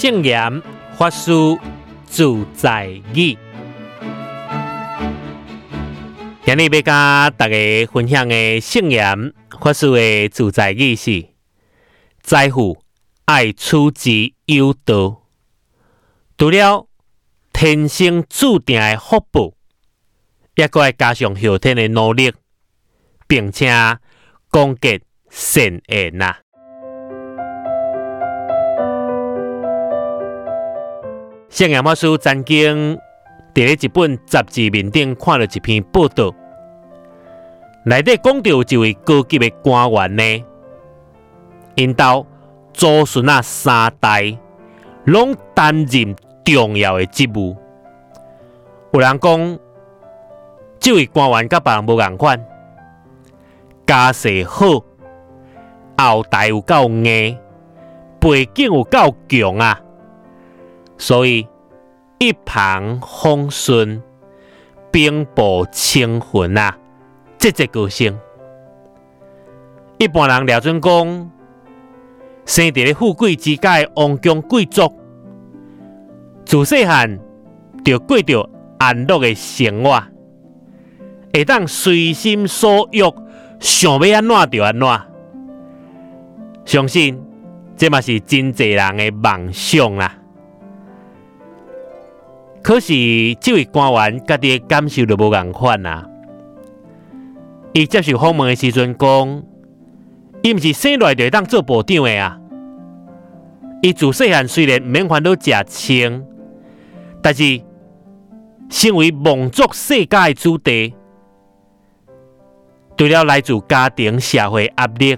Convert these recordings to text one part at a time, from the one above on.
圣言法师自在语，今日要甲大家分享的圣言法师的自在语是：财富爱出之有道，除了天生注定的福报，也搁爱加上后天的努力，并且广结善缘呐。圣严法师曾经伫咧一本杂志面顶看了一篇报道，内底讲到一位高级的官员呢，因兜祖孙啊三代拢担任重要的职务。有人讲，这位官员甲别人无共款，家世好，后代有够硬，背景有够强啊！所以一旁风顺，兵部清魂啊，这只个性。一般人了准讲，生伫富贵之家的王公贵族，自细汉就过着安乐的生活，会当随心所欲，想要安怎就安怎。相信这嘛是真济人的梦想啦。可是，这位官员家己的感受就无共款啊！伊接受访问的时阵讲，伊毋是生来就当做部长的啊！伊自细汉虽然免烦恼食清，但是身为蒙族世家的子弟，除了来自家庭社会压力，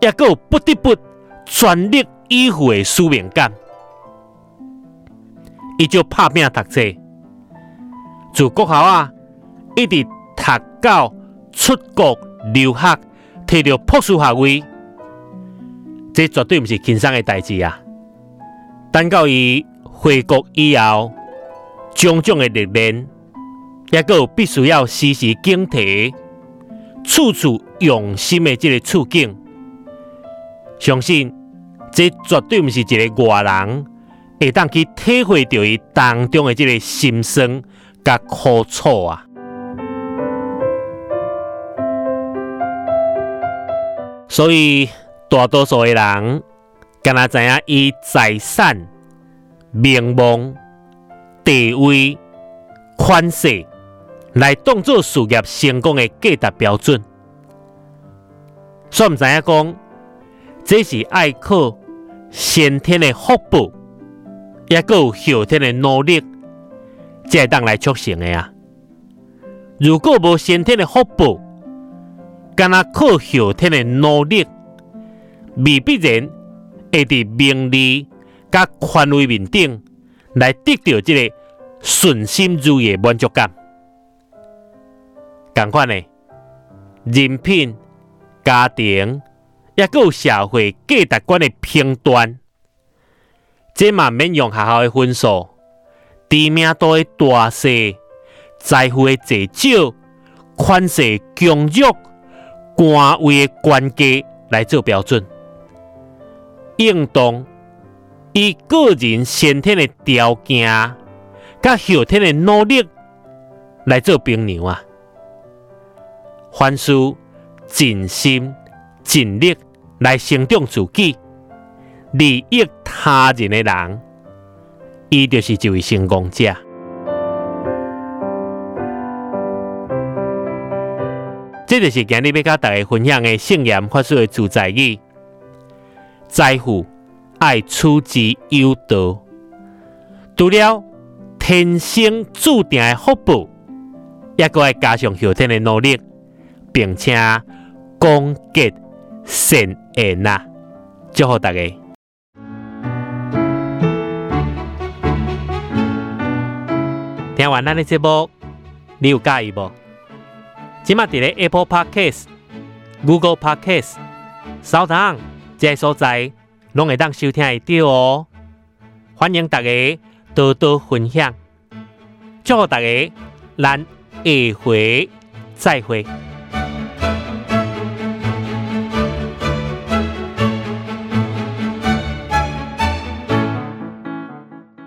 也有不得不全力以赴的使命感。伊就拍拼读册，自国校啊，一直读到出国留学，摕到博士学位，这绝对毋是轻松的代志啊！等到伊回国以后，种种的历练，抑也有必须要时时警惕，处处用心的这个处境，相信这绝对毋是一个外人。会当去体会到伊当中的这个心酸甲苦楚啊！所以大多数的人，敢若知影以财产、名望、地位、权势来当做事业成功的价值标准，煞毋知影讲，这是爱靠先天的福报。也有后天的努力，才会当来促成的啊！如果无先天的福报，干那靠后天的努力，未必然会伫名利甲权位面顶来得到这个顺心如意的满足感。同款的人品、家庭，也有社会价值观的评断。这嘛免用学校的分数、知名度的大小、财富的多少、权势强弱、官位的官阶来做标准，应当以个人先天的条件、甲后天的努力来做评量啊。凡事尽心尽力来成长自己。利益他人的人，伊就是一位成功者。这就是今日要甲大家分享的圣言法师的主宰语：财富爱出之有道，除了天生注定的福报，也阁爱加上后天的努力，并且广结善缘呐！祝福大家。听完咱的节目，你有介意无？即马伫咧 Apple Podcast、Google Podcast、扫档这些所在，拢会当收听会到哦。欢迎大家多多分享，祝福大家，咱下回再会。